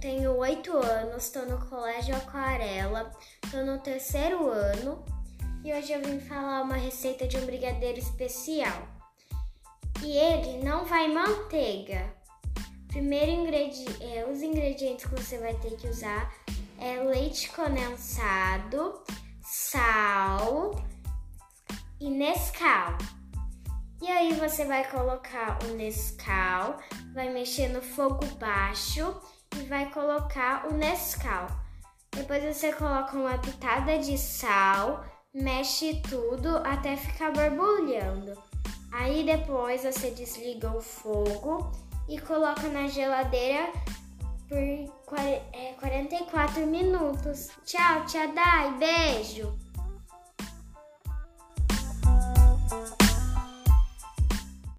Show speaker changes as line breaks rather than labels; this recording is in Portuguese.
tenho oito anos, estou no Colégio Aquarela, estou no terceiro ano e hoje eu vim falar uma receita de um brigadeiro especial. E ele não vai manteiga. Primeiro ingrediente, é, os ingredientes que você vai ter que usar é leite condensado, sal e Nescau. Aí você vai colocar o Nescau, vai mexer no fogo baixo e vai colocar o Nescau. Depois você coloca uma pitada de sal, mexe tudo até ficar borbulhando. Aí depois você desliga o fogo e coloca na geladeira por 44 é, minutos. Tchau, tia Dai, beijo!